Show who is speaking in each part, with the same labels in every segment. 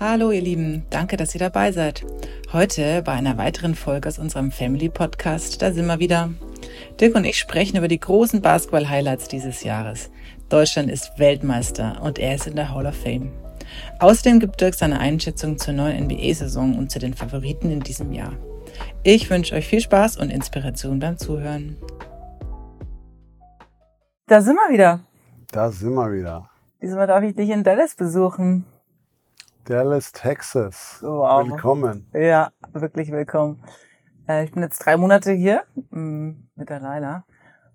Speaker 1: Hallo ihr Lieben, danke, dass ihr dabei seid. Heute bei einer weiteren Folge aus unserem Family Podcast, da sind wir wieder. Dirk und ich sprechen über die großen Basketball-Highlights dieses Jahres. Deutschland ist Weltmeister und er ist in der Hall of Fame. Außerdem gibt Dirk seine Einschätzung zur neuen NBA-Saison und zu den Favoriten in diesem Jahr. Ich wünsche euch viel Spaß und Inspiration beim Zuhören. Da sind wir wieder.
Speaker 2: Da sind wir wieder.
Speaker 1: Diesmal darf ich dich in Dallas besuchen.
Speaker 2: Dallas, Texas.
Speaker 1: Wow.
Speaker 2: Willkommen.
Speaker 1: Ja, wirklich willkommen. Äh, ich bin jetzt drei Monate hier mm, mit der Laila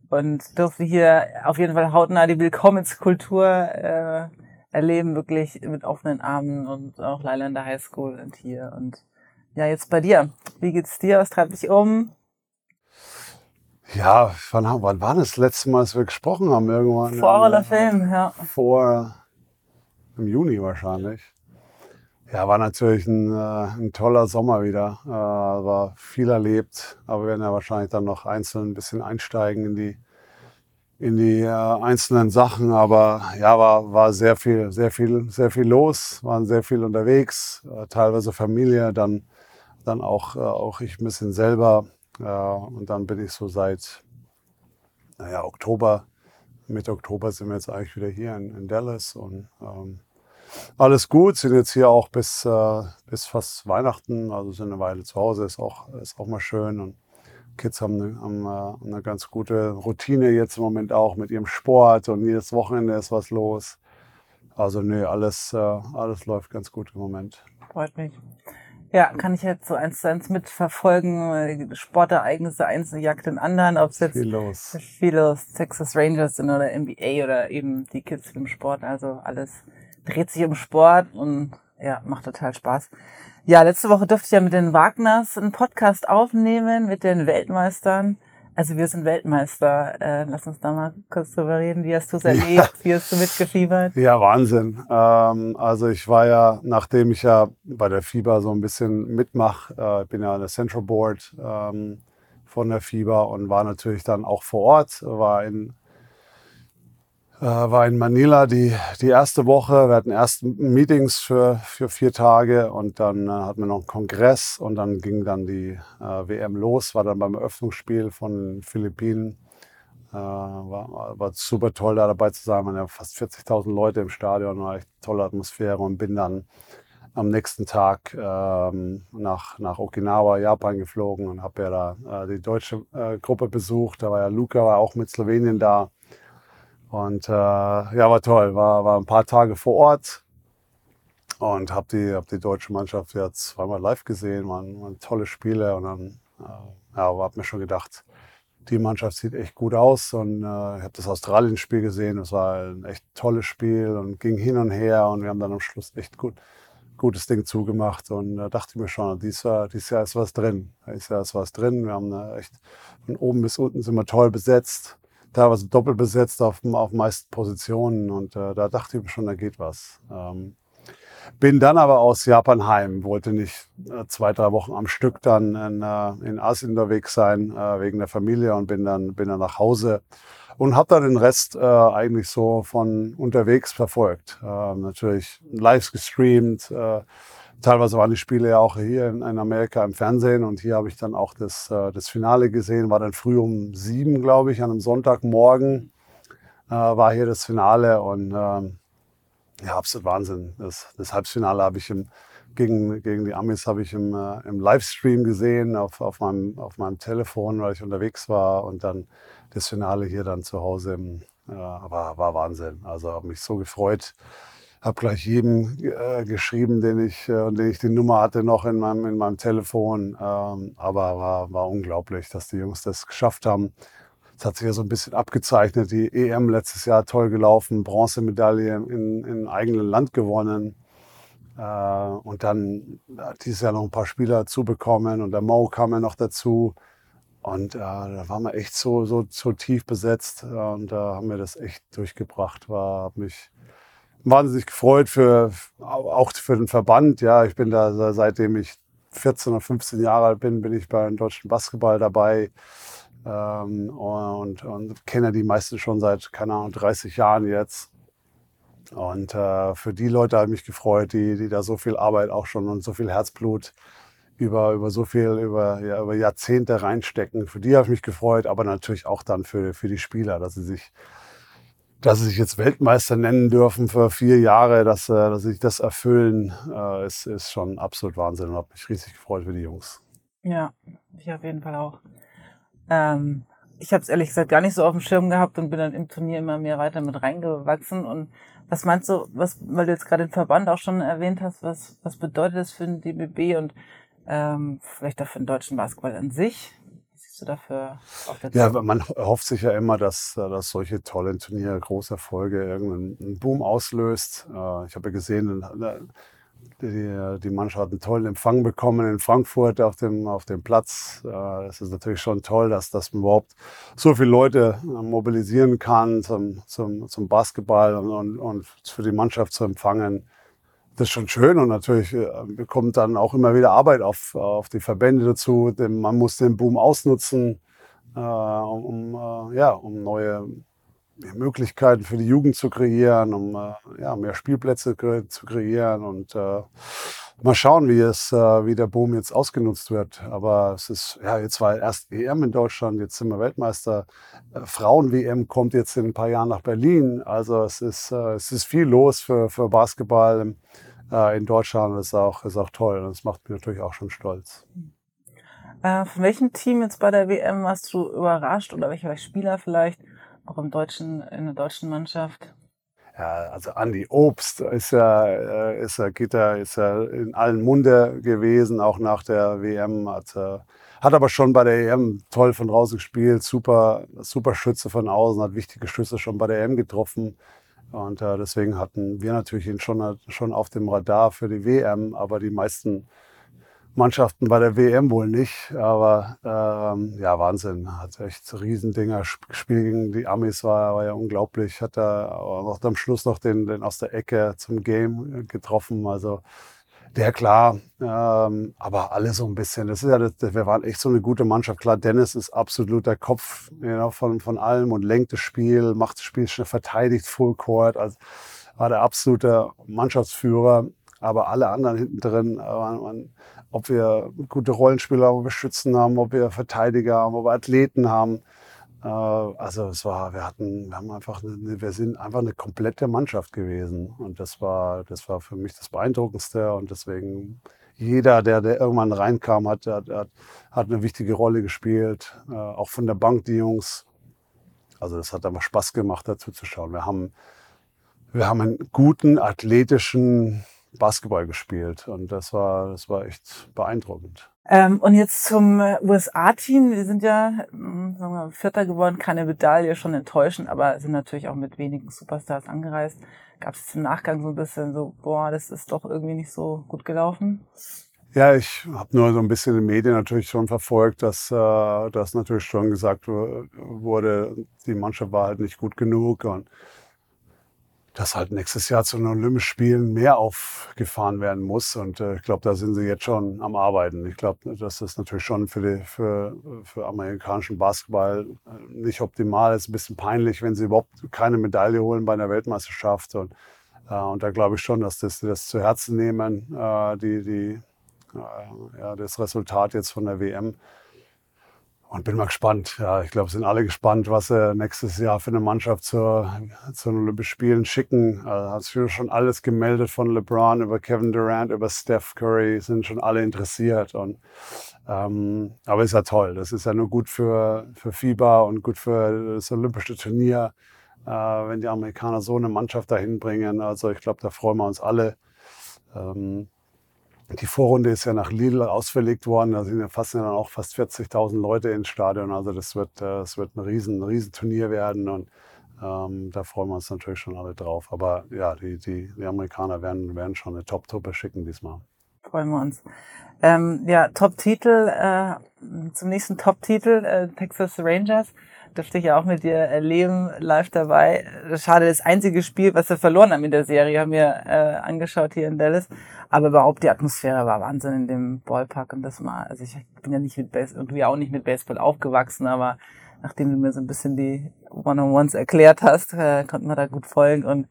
Speaker 1: und durfte hier auf jeden Fall hautnah die Willkommenskultur äh, erleben, wirklich mit offenen Armen und auch Laila in der Highschool und hier. Und ja, jetzt bei dir. Wie geht's dir? Was treibt dich um?
Speaker 2: Ja, wann, wann war das letzte Mal, dass wir gesprochen haben? Irgendwann.
Speaker 1: Vor Hall of Fame, ja.
Speaker 2: Vor im Juni wahrscheinlich. Ja, war natürlich ein, äh, ein toller Sommer wieder. Äh, war viel erlebt, aber wir werden ja wahrscheinlich dann noch einzeln ein bisschen einsteigen in die, in die äh, einzelnen Sachen. Aber ja, war, war sehr viel, sehr viel, sehr viel los, waren sehr viel unterwegs, äh, teilweise Familie, dann, dann auch, äh, auch ich ein bisschen selber. Äh, und dann bin ich so seit, naja, Oktober, Mitte Oktober sind wir jetzt eigentlich wieder hier in, in Dallas und ähm, alles gut, sind jetzt hier auch bis, äh, bis fast Weihnachten, also sind eine Weile zu Hause, ist auch, ist auch mal schön. Und Kids haben, eine, haben äh, eine ganz gute Routine jetzt im Moment auch mit ihrem Sport und jedes Wochenende ist was los. Also nö, alles, äh, alles läuft ganz gut im Moment.
Speaker 1: Freut mich. Ja, kann ich jetzt so eins zu eins mitverfolgen. Sportereignisse, eins jagt den anderen, ob es jetzt
Speaker 2: Viel los.
Speaker 1: viel los, Texas Rangers sind oder NBA oder eben die Kids im Sport. Also alles dreht sich um Sport und ja, macht total Spaß. Ja, letzte Woche durfte ich ja mit den Wagners einen Podcast aufnehmen mit den Weltmeistern. Also wir sind Weltmeister. Äh, lass uns da mal kurz drüber reden. Wie hast du es erlebt?
Speaker 2: Ja.
Speaker 1: Wie hast du mitgefiebert?
Speaker 2: Ja, Wahnsinn. Ähm, also ich war ja, nachdem ich ja bei der FIBA so ein bisschen mitmache, äh, bin ja an der Central Board ähm, von der FIBA und war natürlich dann auch vor Ort, war in war in Manila die, die erste Woche. Wir hatten erst Meetings für, für vier Tage und dann äh, hatten wir noch einen Kongress und dann ging dann die äh, WM los, war dann beim Eröffnungsspiel von den Philippinen. Äh, war, war super toll, da dabei zu sein. Man ja fast 40.000 Leute im Stadion, war echt tolle Atmosphäre und bin dann am nächsten Tag ähm, nach, nach Okinawa, Japan geflogen und habe ja da äh, die deutsche äh, Gruppe besucht. Da war ja Luca, war auch mit Slowenien da. Und äh, ja, war toll. War, war ein paar Tage vor Ort und habe die, hab die deutsche Mannschaft ja zweimal live gesehen. Waren, waren tolle Spiele und dann äh, ja, habe mir schon gedacht, die Mannschaft sieht echt gut aus. Und äh, ich habe das Australien-Spiel gesehen. Es war ein echt tolles Spiel und ging hin und her. Und wir haben dann am Schluss echt gut, gutes Ding zugemacht. Und da dachte ich mir schon, dieses Jahr, dieses Jahr ist was drin. Dieses Jahr ist was drin. Wir haben äh, echt von oben bis unten sind wir toll besetzt teilweise doppelt besetzt auf, auf meisten Positionen und äh, da dachte ich mir schon, da geht was. Ähm, bin dann aber aus Japan heim, wollte nicht äh, zwei, drei Wochen am Stück dann in, äh, in Asien unterwegs sein, äh, wegen der Familie und bin dann, bin dann nach Hause und habe dann den Rest eigentlich so von unterwegs verfolgt. Äh, natürlich live gestreamt, Teilweise waren die Spiele ja auch hier in, Amerika im Fernsehen und hier habe ich dann auch das, äh, das Finale gesehen. War dann früh um sieben, glaube ich, an einem Sonntagmorgen äh, war hier das Finale und ähm, ja, absolut Wahnsinn. Das, das Halbfinale habe ich im, gegen, gegen die Amis habe ich im, äh, im Livestream gesehen auf, auf, meinem, auf meinem Telefon, weil ich unterwegs war und dann das Finale hier dann zu Hause. Im, äh, war, war Wahnsinn. Also habe mich so gefreut habe gleich jedem äh, geschrieben, den ich, äh, den ich die Nummer hatte noch in meinem, in meinem Telefon. Ähm, aber war, war unglaublich, dass die Jungs das geschafft haben. Es hat sich ja so ein bisschen abgezeichnet. Die EM letztes Jahr toll gelaufen, Bronzemedaille in, in eigenem Land gewonnen. Äh, und dann dieses Jahr noch ein paar Spieler dazu bekommen und der Mo kam ja noch dazu. Und äh, da waren wir echt so, so, so tief besetzt und da haben wir das echt durchgebracht. War, hab mich wahnsinnig gefreut für, auch für den Verband. Ja, ich bin da seitdem ich 14 oder 15 Jahre alt bin, bin ich beim deutschen Basketball dabei. Ähm, und, und kenne die meisten schon seit, keine Ahnung, 30 Jahren jetzt. Und äh, für die Leute habe ich mich gefreut, die, die da so viel Arbeit auch schon und so viel Herzblut über, über so viel, über, ja, über Jahrzehnte reinstecken. Für die habe ich mich gefreut, aber natürlich auch dann für, für die Spieler, dass sie sich, dass sie sich jetzt Weltmeister nennen dürfen für vier Jahre, dass, äh, dass sie sich das erfüllen, äh, ist, ist schon absolut Wahnsinn und habe mich riesig gefreut für die Jungs.
Speaker 1: Ja, ich auf jeden Fall auch. Ähm, ich habe es ehrlich gesagt gar nicht so auf dem Schirm gehabt und bin dann im Turnier immer mehr weiter mit reingewachsen. Und was meinst du, was, weil du jetzt gerade den Verband auch schon erwähnt hast, was, was bedeutet das für den DBB und ähm, vielleicht auch für den deutschen Basketball an sich? Du dafür
Speaker 2: auf der Ja, man hofft sich ja immer, dass, dass solche tollen Turniere, große Erfolge irgendeinen Boom auslöst. Äh, ich habe ja gesehen, die, die Mannschaft hat einen tollen Empfang bekommen in Frankfurt auf dem, auf dem Platz. Äh, es ist natürlich schon toll, dass, dass man überhaupt so viele Leute äh, mobilisieren kann zum, zum, zum Basketball und, und, und für die Mannschaft zu empfangen. Das ist schon schön und natürlich äh, bekommt dann auch immer wieder Arbeit auf, auf die Verbände dazu. Man muss den Boom ausnutzen, um, um, ja, um neue Möglichkeiten für die Jugend zu kreieren, um äh, ja, mehr Spielplätze zu kreieren und äh, mal schauen, wie es, äh, wie der Boom jetzt ausgenutzt wird. Aber es ist, ja, jetzt war erst EM in Deutschland, jetzt sind wir Weltmeister. Äh, Frauen-WM kommt jetzt in ein paar Jahren nach Berlin. Also es ist, äh, es ist viel los für, für Basketball äh, in Deutschland. Das ist auch, ist auch toll. Und das macht mich natürlich auch schon stolz.
Speaker 1: Äh, von welchem Team jetzt bei der WM warst du überrascht oder welcher Spieler vielleicht? auch im deutschen, in der deutschen Mannschaft?
Speaker 2: Ja, also Andi Obst ist ja, äh, ist ja, geht ja, ist ja in allen Munde gewesen, auch nach der WM. Hat, äh, hat aber schon bei der EM toll von draußen gespielt, super, super Schütze von außen, hat wichtige Schüsse schon bei der EM getroffen. Und äh, deswegen hatten wir natürlich ihn schon, schon auf dem Radar für die WM, aber die meisten Mannschaften bei der WM wohl nicht, aber ähm, ja, Wahnsinn. Hat echt Riesendinger. Spiel gegen die Amis war, war ja unglaublich. Hat er aber noch am Schluss noch den, den aus der Ecke zum Game getroffen. Also der klar, ähm, aber alle so ein bisschen. Das ist ja, das, wir waren echt so eine gute Mannschaft. Klar, Dennis ist absolut der Kopf you know, von, von allem und lenkt das Spiel, macht das Spiel schnell, verteidigt Full Court. Also war der absolute Mannschaftsführer. Aber alle anderen hinten drin äh, waren, ob wir gute Rollenspieler haben, ob wir Schützen haben, ob wir Verteidiger haben, ob wir Athleten haben. Äh, also es war, wir hatten, wir haben einfach, eine, wir sind einfach eine komplette Mannschaft gewesen und das war, das war für mich das Beeindruckendste und deswegen jeder, der, der irgendwann reinkam, hat, hat, hat, eine wichtige Rolle gespielt, äh, auch von der Bank die Jungs. Also das hat einfach Spaß gemacht, dazu zu schauen. Wir haben, wir haben einen guten athletischen Basketball gespielt und das war, das war echt beeindruckend.
Speaker 1: Ähm, und jetzt zum äh, USA-Team. Wir sind ja hm, sagen wir, Vierter geworden, keine Medaille, schon enttäuschend, aber sind natürlich auch mit wenigen Superstars angereist. Gab es im Nachgang so ein bisschen so, boah, das ist doch irgendwie nicht so gut gelaufen?
Speaker 2: Ja, ich habe nur so ein bisschen in den Medien natürlich schon verfolgt, dass äh, das natürlich schon gesagt wurde, die Mannschaft war halt nicht gut genug und dass halt nächstes Jahr zu den Olympischen Spielen mehr aufgefahren werden muss. Und äh, ich glaube, da sind sie jetzt schon am Arbeiten. Ich glaube, das ist natürlich schon für, die, für, für amerikanischen Basketball äh, nicht optimal. Ist ein bisschen peinlich, wenn sie überhaupt keine Medaille holen bei einer Weltmeisterschaft. Und, äh, und da glaube ich schon, dass das, das zu Herzen nehmen, äh, die, die, äh, ja, das Resultat jetzt von der WM. Und bin mal gespannt. Ja, ich glaube, sind alle gespannt, was sie nächstes Jahr für eine Mannschaft zu den Olympischen Spielen schicken. Also hat sich schon alles gemeldet von LeBron über Kevin Durant, über Steph Curry, sind schon alle interessiert. Und, ähm, aber ist ja toll. Das ist ja nur gut für, für FIBA und gut für das Olympische Turnier, äh, wenn die Amerikaner so eine Mannschaft dahin bringen. Also ich glaube, da freuen wir uns alle. Ähm, die Vorrunde ist ja nach Lille ausverlegt worden. Da sind ja fast dann auch fast 40.000 Leute ins Stadion. Also das wird, das wird ein riesen, riesen Turnier werden und ähm, da freuen wir uns natürlich schon alle drauf. Aber ja, die, die, die Amerikaner werden, werden schon eine Top-Truppe schicken diesmal.
Speaker 1: Freuen wir uns. Ähm, ja, Top-Titel, äh, zum nächsten Top-Titel, äh, Texas Rangers durfte ich ja auch mit dir erleben, live dabei. Schade, das einzige Spiel, was wir verloren haben in der Serie, haben wir äh, angeschaut hier in Dallas. Aber überhaupt die Atmosphäre war Wahnsinn in dem Ballpark und das war, also ich bin ja nicht mit Baseball, irgendwie auch nicht mit Baseball aufgewachsen, aber nachdem du mir so ein bisschen die One-on-Ones erklärt hast, äh, konnten wir da gut folgen und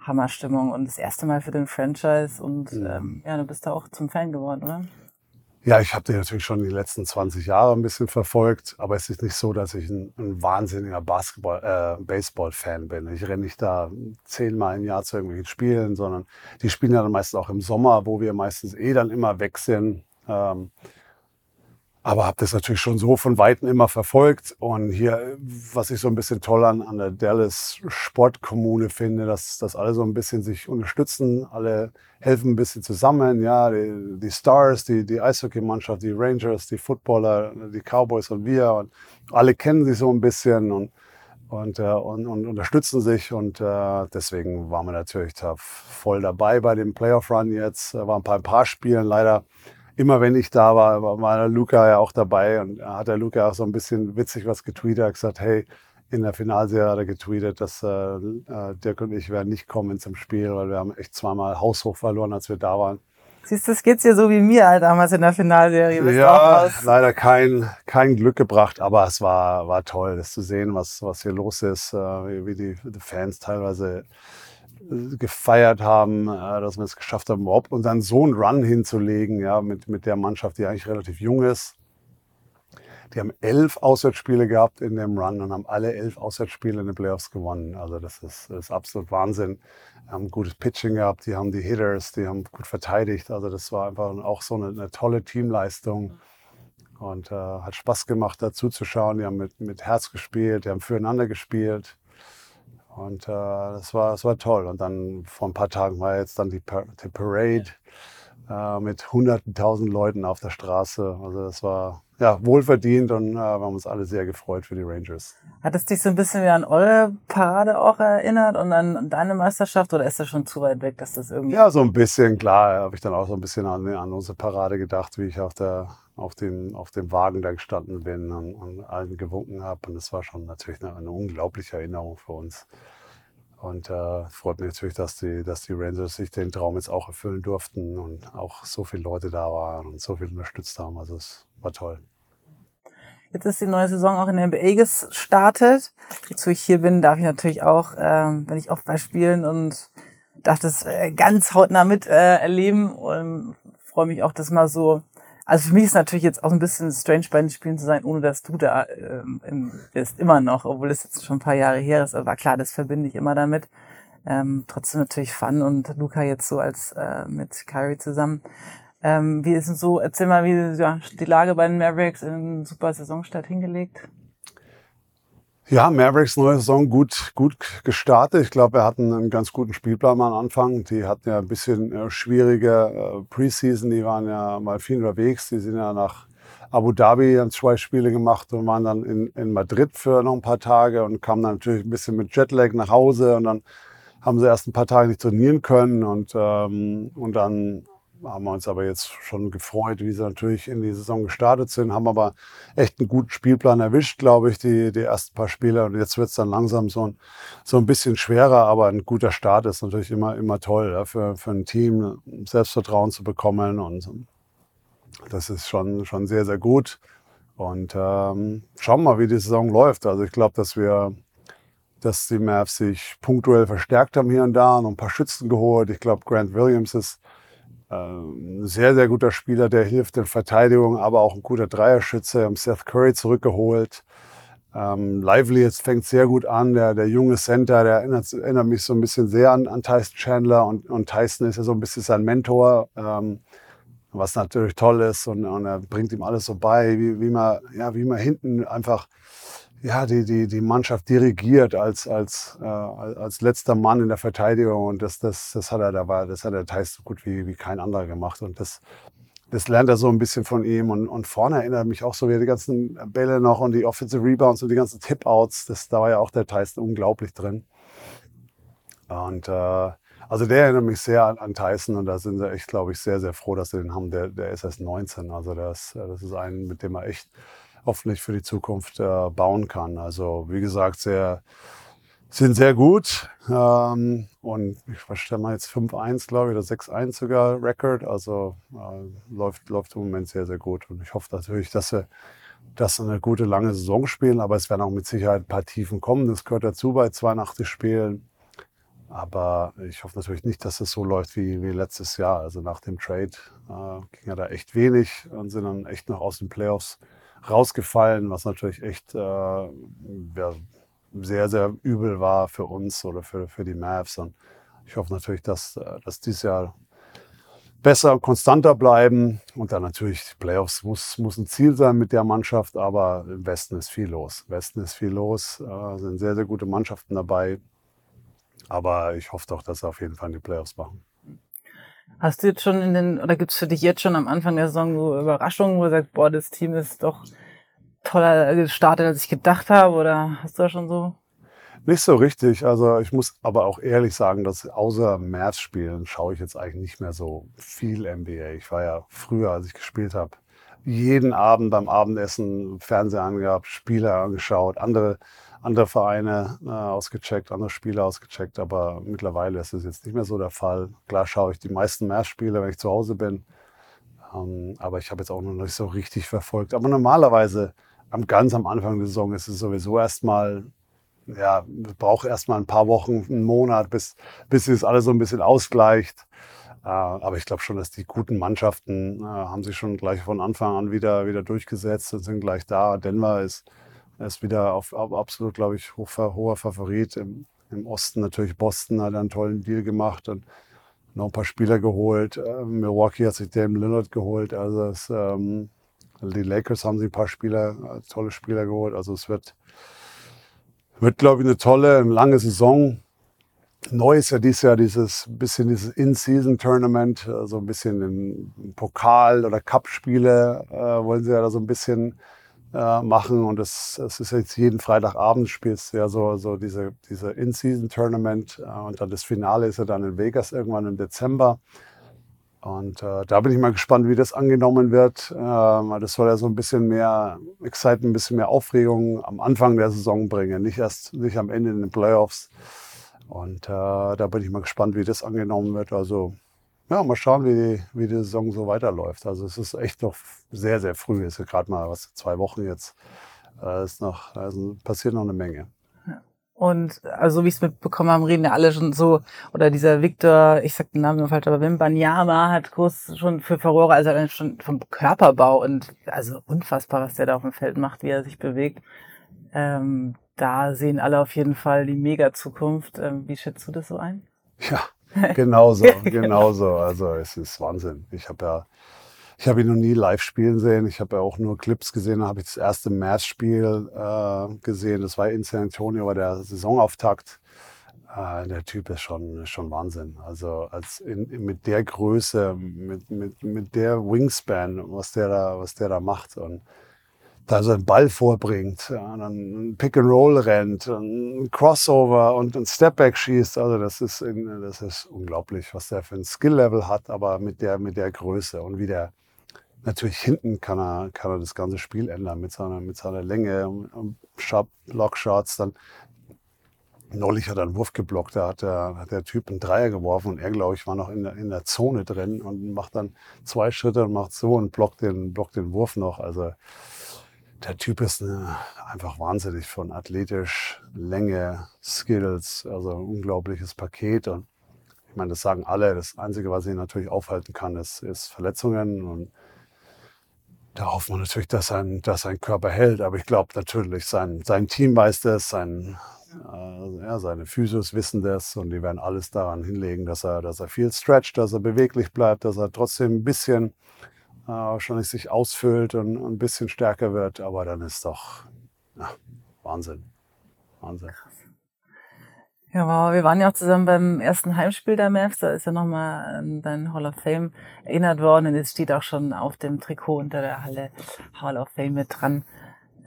Speaker 1: Hammerstimmung und das erste Mal für den Franchise und ähm, ja, du bist da auch zum Fan geworden, oder?
Speaker 2: Ja, ich habe den natürlich schon die letzten 20 Jahre ein bisschen verfolgt, aber es ist nicht so, dass ich ein, ein wahnsinniger Basketball, äh, Baseball-Fan bin. Ich renne nicht da zehnmal im Jahr zu irgendwelchen Spielen, sondern die spielen ja dann meistens auch im Sommer, wo wir meistens eh dann immer weg sind. Ähm, aber habe das natürlich schon so von Weitem immer verfolgt. Und hier, was ich so ein bisschen toll an, an der Dallas Sportkommune finde, dass, dass alle so ein bisschen sich unterstützen, alle helfen ein bisschen zusammen. Ja, die, die Stars, die, die Eishockeymannschaft, die Rangers, die Footballer, die Cowboys und wir. Und alle kennen sich so ein bisschen und, und, äh, und, und unterstützen sich. Und äh, deswegen waren wir natürlich da voll dabei bei dem Playoff Run jetzt. War ein paar, ein paar Spielen leider immer wenn ich da war, war der Luca ja auch dabei und hat der Luca auch so ein bisschen witzig was getweetet, hat gesagt, hey, in der Finalserie hat er getweetet, dass äh, äh, Dirk und ich werden nicht kommen zum Spiel, weil wir haben echt zweimal haushoch verloren, als wir da waren.
Speaker 1: Siehst du, es geht's dir so wie mir halt damals in der Finalserie.
Speaker 2: Bist ja, leider kein, kein Glück gebracht, aber es war, war toll, das zu sehen, was, was hier los ist, äh, wie, wie die, die Fans teilweise gefeiert haben, äh, dass wir es geschafft haben, überhaupt und dann so einen Run hinzulegen, ja, mit, mit der Mannschaft, die eigentlich relativ jung ist. Die haben elf Auswärtsspiele gehabt in dem Run und haben alle elf Auswärtsspiele in den Playoffs gewonnen. Also das ist, das ist absolut Wahnsinn. Die haben gutes Pitching gehabt, die haben die Hitters, die haben gut verteidigt. Also das war einfach auch so eine, eine tolle Teamleistung. Und äh, hat Spaß gemacht, dazu zu schauen. Die haben mit, mit Herz gespielt, die haben füreinander gespielt. Und äh, das, war, das war toll. Und dann vor ein paar Tagen war jetzt dann die, die Parade äh, mit hunderten tausend Leuten auf der Straße. Also das war ja wohlverdient und äh, wir haben uns alle sehr gefreut für die Rangers.
Speaker 1: Hat es dich so ein bisschen wie an eure Parade auch erinnert und an deine Meisterschaft oder ist das schon zu weit weg, dass das irgendwie...
Speaker 2: Ja, so ein bisschen, klar, habe ich dann auch so ein bisschen an, an unsere Parade gedacht, wie ich auf der auf dem, auf dem Wagen da gestanden bin und, und allen gewunken habe. Und das war schon natürlich eine, eine unglaubliche Erinnerung für uns. Und äh, freut mich natürlich, dass die, dass die Rangers sich den Traum jetzt auch erfüllen durften und auch so viele Leute da waren und so viel unterstützt haben. Also es war toll.
Speaker 1: Jetzt ist die neue Saison auch in der NBA gestartet. Wozu ich hier bin, darf ich natürlich auch, ähm, bin ich oft bei Spielen und darf das äh, ganz hautnah mit äh, und freue mich auch, das mal so also für mich ist natürlich jetzt auch ein bisschen strange bei den Spielen zu sein, ohne dass du da ähm, bist, immer noch, obwohl es jetzt schon ein paar Jahre her ist. Aber klar, das verbinde ich immer damit. Ähm, trotzdem natürlich Fun und Luca jetzt so als äh, mit Kyrie zusammen. Ähm, wie ist es so? Erzähl mal, wie ja, die Lage bei den Mavericks in super Saisonstart hingelegt?
Speaker 2: Ja, Mavericks neue Saison gut, gut gestartet. Ich glaube, wir hatten einen ganz guten Spielplan am Anfang. Die hatten ja ein bisschen äh, schwierige äh, Preseason. Die waren ja mal viel unterwegs. Die sind ja nach Abu Dhabi, haben zwei Spiele gemacht und waren dann in, in Madrid für noch ein paar Tage und kamen dann natürlich ein bisschen mit Jetlag nach Hause und dann haben sie erst ein paar Tage nicht trainieren können und, ähm, und dann haben wir uns aber jetzt schon gefreut, wie sie natürlich in die Saison gestartet sind, haben aber echt einen guten Spielplan erwischt, glaube ich, die, die ersten paar Spiele. Und jetzt wird es dann langsam so ein, so ein bisschen schwerer, aber ein guter Start ist natürlich immer, immer toll ja, für, für ein Team, Selbstvertrauen zu bekommen. Und das ist schon, schon sehr, sehr gut. Und ähm, schauen wir mal, wie die Saison läuft. Also ich glaube, dass wir dass die Mavs sich punktuell verstärkt haben hier und da, noch ein paar Schützen geholt. Ich glaube, Grant Williams ist ein ähm, sehr, sehr guter Spieler, der hilft in Verteidigung, aber auch ein guter Dreierschütze. Wir haben Seth Curry zurückgeholt. Ähm, Lively jetzt fängt sehr gut an. Der, der junge Center, der erinnert, erinnert mich so ein bisschen sehr an, an Tyson Chandler und, und Tyson ist ja so ein bisschen sein Mentor, ähm, was natürlich toll ist und, und er bringt ihm alles so bei, wie, wie, man, ja, wie man hinten einfach ja, die, die, die Mannschaft dirigiert als, als, äh, als letzter Mann in der Verteidigung. Und das, das, das hat er dabei, das hat er teils so gut wie, wie kein anderer gemacht. Und das, das lernt er so ein bisschen von ihm. Und, und vorne erinnert mich auch so wie die ganzen Bälle noch und die Offensive Rebounds und die ganzen Tip-Outs. Das, da war ja auch der Tyson unglaublich drin. Und äh, also der erinnert mich sehr an, an Tyson und da sind sie echt, glaube ich, sehr, sehr froh, dass sie den haben. Der, der ist erst 19. Also das, das ist ein, mit dem er echt hoffentlich für die Zukunft äh, bauen kann. Also wie gesagt, sehr, sind sehr gut. Ähm, und ich verstehe mal jetzt 5-1, glaube ich, oder 6-1 sogar Record. Also äh, läuft, läuft im Moment sehr, sehr gut. Und ich hoffe natürlich, dass wir das eine gute lange Saison spielen, aber es werden auch mit Sicherheit ein paar Tiefen kommen. Das gehört dazu bei 82 Spielen. Aber ich hoffe natürlich nicht, dass es so läuft wie, wie letztes Jahr. Also nach dem Trade äh, ging ja da echt wenig und sind dann echt noch aus den Playoffs rausgefallen, was natürlich echt äh, ja, sehr, sehr übel war für uns oder für, für die Mavs. Und ich hoffe natürlich, dass, äh, dass dieses Jahr besser, konstanter bleiben. Und dann natürlich, die Playoffs muss, muss ein Ziel sein mit der Mannschaft, aber im Westen ist viel los. Im Westen ist viel los, äh, sind sehr, sehr gute Mannschaften dabei. Aber ich hoffe doch, dass sie auf jeden Fall die Playoffs machen.
Speaker 1: Hast du jetzt schon in den, oder gibt es für dich jetzt schon am Anfang der Saison so Überraschungen, wo du sagst, boah, das Team ist doch toller gestartet, als ich gedacht habe? Oder hast du da schon so
Speaker 2: nicht so richtig. Also ich muss aber auch ehrlich sagen, dass außer März-Spielen schaue ich jetzt eigentlich nicht mehr so viel NBA. Ich war ja früher, als ich gespielt habe, jeden Abend beim Abendessen Fernseher angehabt, Spiele angeschaut, andere, andere Vereine äh, ausgecheckt, andere Spiele ausgecheckt. Aber mittlerweile ist es jetzt nicht mehr so der Fall. Klar schaue ich die meisten März-Spiele, wenn ich zu Hause bin. Ähm, aber ich habe jetzt auch noch nicht so richtig verfolgt. Aber normalerweise am ganz am Anfang der Saison ist es sowieso erstmal ja, braucht erstmal ein paar Wochen, einen Monat, bis, bis sich das alles so ein bisschen ausgleicht. Äh, aber ich glaube schon, dass die guten Mannschaften äh, haben sich schon gleich von Anfang an wieder, wieder durchgesetzt und sind gleich da. Denver ist, ist wieder auf, auf absolut, glaube ich, hoch, hoher Favorit. Im, Im, Osten natürlich Boston hat einen tollen Deal gemacht und noch ein paar Spieler geholt. Äh, Milwaukee hat sich Dame Lillard geholt. Also es, ähm, die Lakers haben sich ein paar Spieler, tolle Spieler geholt. Also es wird, wird, glaube ich, eine tolle, eine lange Saison. Neu ist ja dieses Jahr dieses bisschen dieses In-Season-Tournament, so also ein bisschen in Pokal- oder Cup-Spiele äh, wollen sie ja da so ein bisschen äh, machen. Und das ist jetzt jeden Freitagabend spielst du ja so, so diese, diese In-Season-Tournament. Äh, und dann das Finale ist ja dann in Vegas irgendwann im Dezember. Und äh, da bin ich mal gespannt, wie das angenommen wird. Ähm, das soll ja so ein bisschen mehr Excitement, ein bisschen mehr Aufregung am Anfang der Saison bringen, nicht erst nicht am Ende in den Playoffs. Und äh, da bin ich mal gespannt, wie das angenommen wird. Also ja, mal schauen, wie die, wie die Saison so weiterläuft. Also es ist echt noch sehr, sehr früh. Es ist gerade mal was zwei Wochen jetzt. Äh, ist noch, also passiert noch eine Menge.
Speaker 1: Und also wie ich es mitbekommen habe, reden ja alle schon so, oder dieser Victor, ich sag den Namen nur falsch, aber Wim Banyama hat groß schon für Furore, also schon vom Körperbau und also unfassbar, was der da auf dem Feld macht, wie er sich bewegt. Ähm, da sehen alle auf jeden Fall die Mega-Zukunft. Ähm, wie schätzt du das so ein?
Speaker 2: Ja, genauso, genauso. Also es ist Wahnsinn. Ich habe ja ich habe ihn noch nie live spielen sehen. Ich habe ja auch nur Clips gesehen. Da habe ich das erste Mavs-Spiel äh, gesehen. Das war in San Antonio, war der Saisonauftakt. Äh, der Typ ist schon, schon Wahnsinn. Also als in, mit der Größe, mit, mit, mit der Wingspan, was der da, was der da macht. Und da so einen Ball vorbringt, ja, dann Pick and Roll rennt, ein Crossover und ein Stepback schießt. Also das ist, in, das ist unglaublich, was der für ein Skill-Level hat, aber mit der, mit der Größe und wie der, Natürlich hinten kann er, kann er das ganze Spiel ändern mit seiner, mit seiner Länge, Sharp Blockshots. Dann neulich hat er einen Wurf geblockt, da hat der, hat der Typ einen Dreier geworfen und er, glaube ich, war noch in der, in der Zone drin und macht dann zwei Schritte und macht so und blockt den, blockt den Wurf noch. Also der Typ ist eine, einfach wahnsinnig von athletisch, Länge, Skills, also ein unglaubliches Paket und ich meine, das sagen alle. Das Einzige, was ihn natürlich aufhalten kann, ist, ist Verletzungen und da hofft man natürlich, dass sein, dass sein Körper hält. Aber ich glaube natürlich, sein, sein Team weiß das, sein, äh, ja, seine Physios wissen das und die werden alles daran hinlegen, dass er, dass er viel stretcht, dass er beweglich bleibt, dass er trotzdem ein bisschen äh, wahrscheinlich sich ausfüllt und, und ein bisschen stärker wird. Aber dann ist doch ja, Wahnsinn. Wahnsinn.
Speaker 1: Ja, wow. Wir waren ja auch zusammen beim ersten Heimspiel der Mavs. Da ist ja nochmal an dein Hall of Fame erinnert worden. Und es steht auch schon auf dem Trikot unter der Halle Hall of Fame mit dran.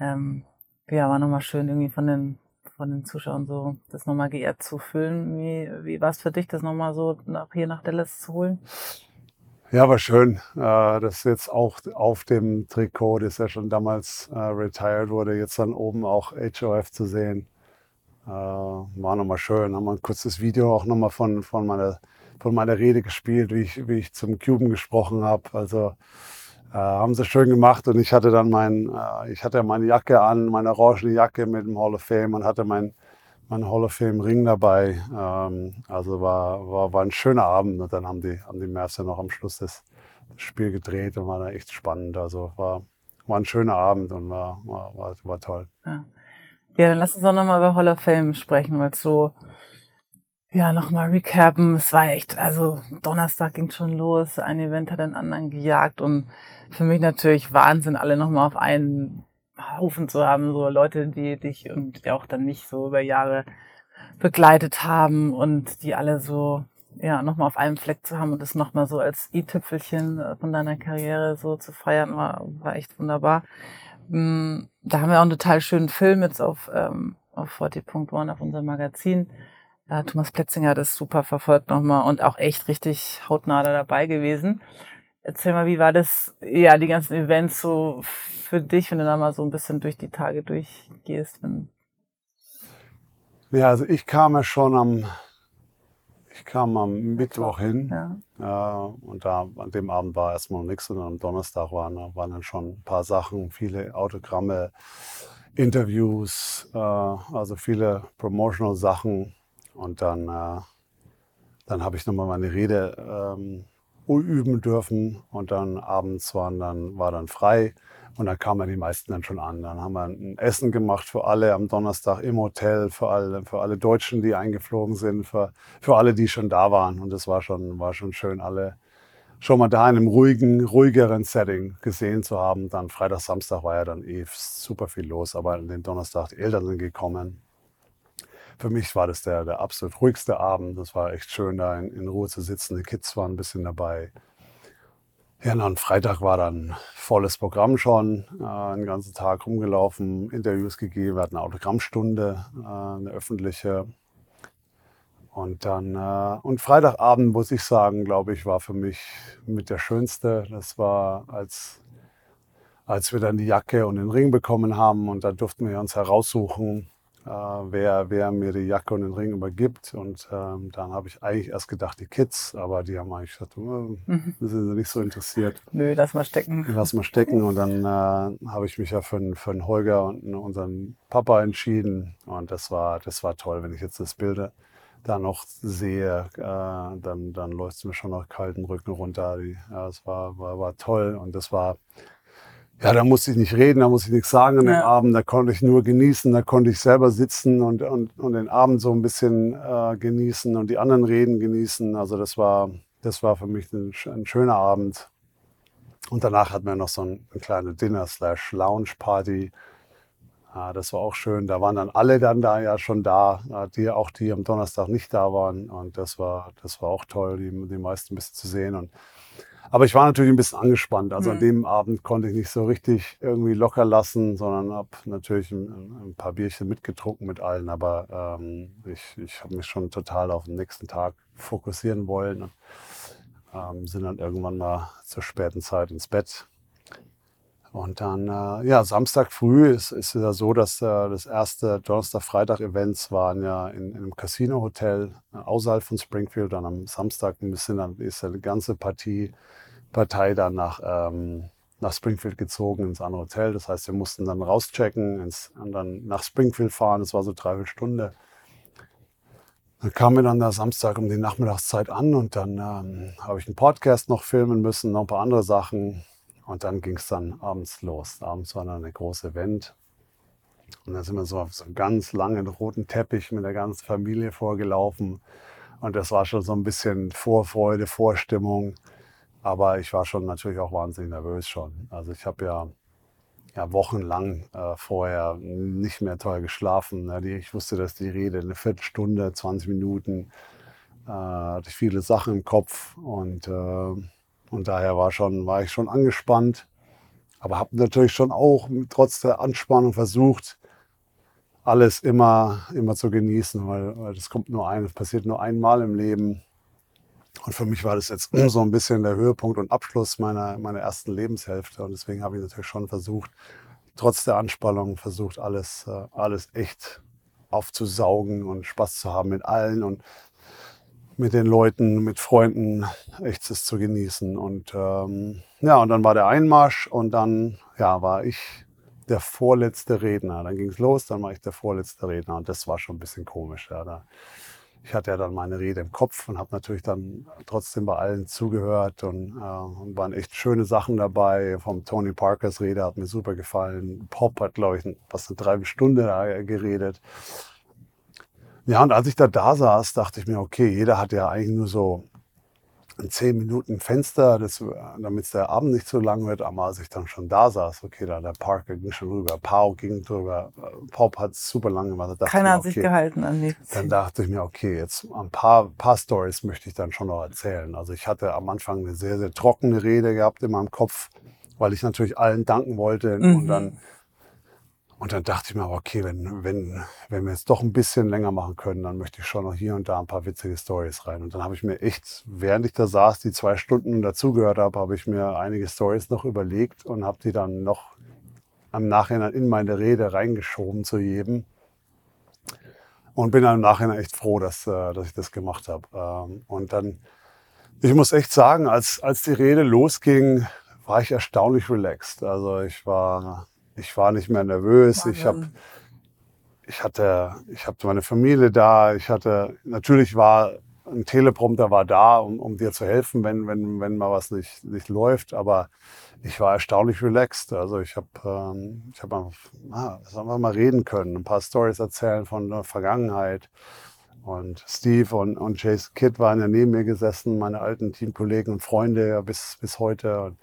Speaker 1: Ähm, ja, war nochmal schön, irgendwie von den, von den Zuschauern so das nochmal geehrt zu fühlen. Wie, wie war es für dich, das nochmal so nach, hier nach Dallas zu holen?
Speaker 2: Ja, war schön. Äh, das jetzt auch auf dem Trikot, das ja schon damals äh, retired wurde, jetzt dann oben auch HOF zu sehen war nochmal schön. Haben wir ein kurzes Video auch nochmal von, von, meiner, von meiner Rede gespielt, wie ich, wie ich zum Cuben gesprochen habe. Also äh, haben sie schön gemacht und ich hatte dann mein, äh, ich hatte meine Jacke an, meine orangene Jacke mit dem Hall of Fame und hatte mein, mein Hall of Fame Ring dabei. Ähm, also war, war, war ein schöner Abend und dann haben die, haben die Mavs ja noch am Schluss das, das Spiel gedreht und war dann echt spannend. Also war, war ein schöner Abend und war, war, war, war toll.
Speaker 1: Ja. Ja, dann lass uns doch nochmal über Hall of Fame sprechen, weil so ja, nochmal recappen. Es war echt, also Donnerstag ging schon los, ein Event hat den anderen gejagt und für mich natürlich Wahnsinn, alle nochmal auf einen Haufen zu haben, so Leute, die dich und auch dann nicht so über Jahre begleitet haben und die alle so, ja, nochmal auf einem Fleck zu haben und das nochmal so als i-Tüpfelchen von deiner Karriere so zu feiern, war, war echt wunderbar. Mm, da haben wir auch einen total schönen Film jetzt auf, ähm, auf 40.1 auf unserem Magazin ja, Thomas Plätzinger hat es super verfolgt nochmal und auch echt richtig hautnah da dabei gewesen. Erzähl mal, wie war das, ja, die ganzen Events so für dich, wenn du da mal so ein bisschen durch die Tage durchgehst?
Speaker 2: Ja, also ich kam ja schon am, ich kam am Mittwoch hin. Ja. Äh, und da an dem Abend war erstmal noch nichts und am Donnerstag waren, waren dann schon ein paar Sachen, viele Autogramme, Interviews, äh, also viele Promotional Sachen. Und dann, äh, dann habe ich nochmal meine Rede ähm, üben dürfen und dann abends waren dann, war dann frei und dann kamen die meisten dann schon an. Dann haben wir ein Essen gemacht für alle am Donnerstag im Hotel, für alle, für alle Deutschen, die eingeflogen sind, für, für alle, die schon da waren. Und das war schon, war schon schön, alle schon mal da in einem ruhigen, ruhigeren Setting gesehen zu haben. Dann Freitag, Samstag war ja dann eh super viel los, aber an den Donnerstag, die Eltern sind gekommen für mich war das der, der absolut ruhigste Abend. Das war echt schön, da in, in Ruhe zu sitzen. Die Kids waren ein bisschen dabei. Ja, und Freitag war dann volles Programm schon, äh, den ganzen Tag rumgelaufen, Interviews gegeben, wir hatten eine Autogrammstunde, äh, eine öffentliche. Und dann, äh, und Freitagabend, muss ich sagen, glaube ich, war für mich mit der schönste. Das war, als, als wir dann die Jacke und den Ring bekommen haben und da durften wir uns heraussuchen, äh, wer, wer mir die Jacke und den Ring übergibt. Und ähm, dann habe ich eigentlich erst gedacht, die Kids, aber die haben eigentlich gesagt, oh, mhm. sind sie nicht so interessiert.
Speaker 1: Nö, lass mal stecken.
Speaker 2: Lass mal stecken. Und dann äh, habe ich mich ja für, für einen Holger und unseren Papa entschieden. Und das war, das war toll, wenn ich jetzt das Bild da noch sehe, äh, dann, dann läuft es mir schon noch kalten Rücken runter. Die, ja, es war, war, war toll und das war ja, da musste ich nicht reden, da musste ich nichts sagen an ja. dem Abend, da konnte ich nur genießen, da konnte ich selber sitzen und, und, und den Abend so ein bisschen äh, genießen und die anderen Reden genießen. Also das war, das war für mich ein, ein schöner Abend. Und danach hatten wir noch so ein, ein kleine Dinner-Slash-Lounge-Party. Ja, das war auch schön. Da waren dann alle dann da ja schon da, die, auch die am Donnerstag nicht da waren. Und das war, das war auch toll, die, die meisten ein bisschen zu sehen. Und aber ich war natürlich ein bisschen angespannt. Also mhm. an dem Abend konnte ich nicht so richtig irgendwie locker lassen, sondern habe natürlich ein, ein, paar Bierchen mitgetrunken mit allen. Aber ähm, ich, ich habe mich schon total auf den nächsten Tag fokussieren wollen. Und, ähm, sind dann irgendwann mal zur späten Zeit ins Bett. Und dann, äh, ja, Samstag früh ist, ist es ja so, dass äh, das erste Donnerstag-Freitag-Events waren ja in, in einem Casino-Hotel äh, außerhalb von Springfield. Dann am Samstag ein bisschen, dann ist ja die ganze Partie Partei dann nach, ähm, nach Springfield gezogen ins andere Hotel. Das heißt, wir mussten dann rauschecken ins, und dann nach Springfield fahren. Das war so dreiviertel Stunde. Dann kamen wir dann da Samstag um die Nachmittagszeit an und dann ähm, habe ich einen Podcast noch filmen müssen, noch ein paar andere Sachen. Und dann ging es dann abends los. Abends war dann eine große Event. Und dann sind wir so auf so einem ganz langen roten Teppich mit der ganzen Familie vorgelaufen. Und das war schon so ein bisschen Vorfreude, Vorstimmung. Aber ich war schon natürlich auch wahnsinnig nervös schon. Also ich habe ja, ja wochenlang äh, vorher nicht mehr toll geschlafen. Ne? Ich wusste, dass die Rede eine Viertelstunde, 20 Minuten, äh, hatte ich viele Sachen im Kopf und, äh, und daher war, schon, war ich schon angespannt. Aber habe natürlich schon auch trotz der Anspannung versucht, alles immer, immer zu genießen, weil, weil das kommt nur ein, es passiert nur einmal im Leben. Und für mich war das jetzt so ein bisschen der Höhepunkt und Abschluss meiner, meiner ersten Lebenshälfte. Und deswegen habe ich natürlich schon versucht, trotz der Anspannung, versucht, alles, äh, alles echt aufzusaugen und Spaß zu haben mit allen und mit den Leuten, mit Freunden, echtes zu genießen. Und ähm, ja, und dann war der Einmarsch und dann ja, war ich der vorletzte Redner. Dann ging es los, dann war ich der vorletzte Redner und das war schon ein bisschen komisch. Ja. Da, ich hatte ja dann meine Rede im Kopf und habe natürlich dann trotzdem bei allen zugehört und, äh, waren echt schöne Sachen dabei. Vom Tony Parkers Rede hat mir super gefallen. Pop hat, glaube ich, fast eine Dreiviertelstunde da geredet. Ja, und als ich da da saß, dachte ich mir, okay, jeder hat ja eigentlich nur so ein zehn Minuten Fenster, damit der Abend nicht so lang wird. Aber als ich dann schon da saß, okay, da der Parker ging schon rüber, Pau ging drüber, Pop hat super lange gemacht.
Speaker 1: Keiner
Speaker 2: mir,
Speaker 1: hat sich gehalten an nichts.
Speaker 2: Dann dachte ich mir, okay, jetzt ein paar, paar Stories möchte ich dann schon noch erzählen. Also ich hatte am Anfang eine sehr, sehr trockene Rede gehabt in meinem Kopf, weil ich natürlich allen danken wollte. Mhm. Und dann und dann dachte ich mir, okay, wenn, wenn, wenn wir jetzt doch ein bisschen länger machen können, dann möchte ich schon noch hier und da ein paar witzige Stories rein. Und dann habe ich mir echt, während ich da saß, die zwei Stunden dazugehört habe, habe ich mir einige Stories noch überlegt und habe die dann noch am Nachhinein in meine Rede reingeschoben zu jedem. Und bin dann im Nachhinein echt froh, dass, äh, dass ich das gemacht habe. Ähm, und dann, ich muss echt sagen, als, als die Rede losging, war ich erstaunlich relaxed. Also ich war ich war nicht mehr nervös. Ich habe ich hatte, ich hatte meine Familie da. Ich hatte, natürlich war ein Teleprompter war da, um, um dir zu helfen, wenn, wenn, wenn mal was nicht, nicht läuft. Aber ich war erstaunlich relaxed. Also ich habe ähm, ich hab einfach, ah, einfach mal reden können, ein paar Stories erzählen von der Vergangenheit. Und Steve und, und Jason Kidd waren ja neben mir gesessen, meine alten Teamkollegen und Freunde ja bis, bis heute. Und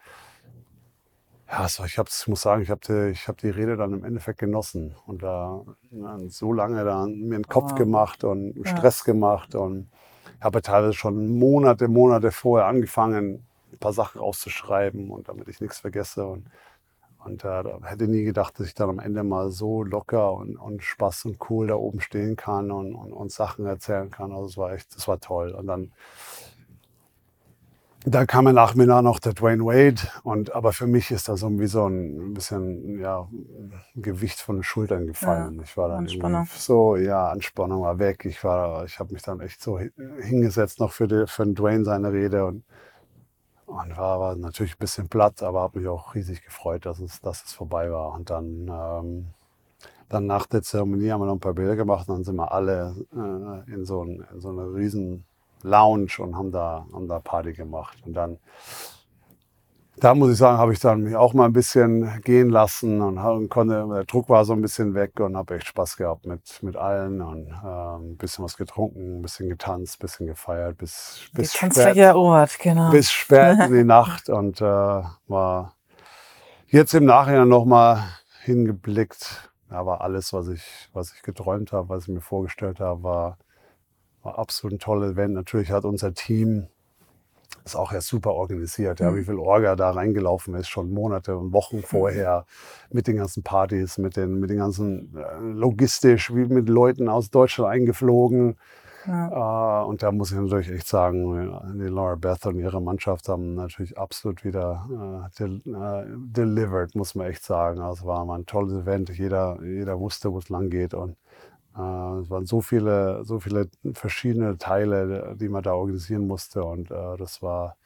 Speaker 2: ja, also ich, ich muss sagen, ich habe die, hab die Rede dann im Endeffekt genossen und da so lange da mir einen Kopf oh. gemacht und Stress ja. gemacht und habe teilweise schon Monate, Monate vorher angefangen, ein paar Sachen auszuschreiben und damit ich nichts vergesse und, und äh, hätte nie gedacht, dass ich dann am Ende mal so locker und, und Spaß und cool da oben stehen kann und, und, und Sachen erzählen kann. Also es war echt, das war toll. Und dann da kam er nach mir noch der Dwayne Wade. Und, aber für mich ist da so wie so ein bisschen ja, Gewicht von den Schultern gefallen. Ja, ich war dann Anspannung. so, ja, Anspannung war weg. Ich war, ich habe mich dann echt so hingesetzt noch für, die, für den Dwayne seine Rede und, und war, war natürlich ein bisschen platt, aber habe mich auch riesig gefreut, dass es, dass es vorbei war. Und dann, ähm, dann nach der Zeremonie haben wir noch ein paar Bilder gemacht und dann sind wir alle äh, in, so ein, in so eine riesen Lounge und haben da, haben da Party gemacht. Und dann, da muss ich sagen, habe ich dann mich auch mal ein bisschen gehen lassen und konnte, der Druck war so ein bisschen weg und habe echt Spaß gehabt mit, mit allen und äh, ein bisschen was getrunken, ein bisschen getanzt, ein bisschen gefeiert bis, bis, spät,
Speaker 1: Ort, genau.
Speaker 2: bis spät in die Nacht und äh, war jetzt im Nachhinein nochmal hingeblickt. Aber alles, was ich, was ich geträumt habe, was ich mir vorgestellt habe, war war absolut ein tolles Event. Natürlich hat unser Team das auch ja super organisiert. Ja, mhm. wie viel Orga da reingelaufen ist, schon Monate und Wochen mhm. vorher mit den ganzen Partys, mit den, mit den ganzen äh, logistisch, wie mit Leuten aus Deutschland eingeflogen. Ja. Uh, und da muss ich natürlich echt sagen, die Laura Beth und ihre Mannschaft haben natürlich absolut wieder uh, del uh, delivered, muss man echt sagen. Also war mal ein tolles Event. Jeder, jeder wusste, wo es lang geht. Und äh, es waren so viele, so viele verschiedene Teile, die man da organisieren musste. Und äh, das war,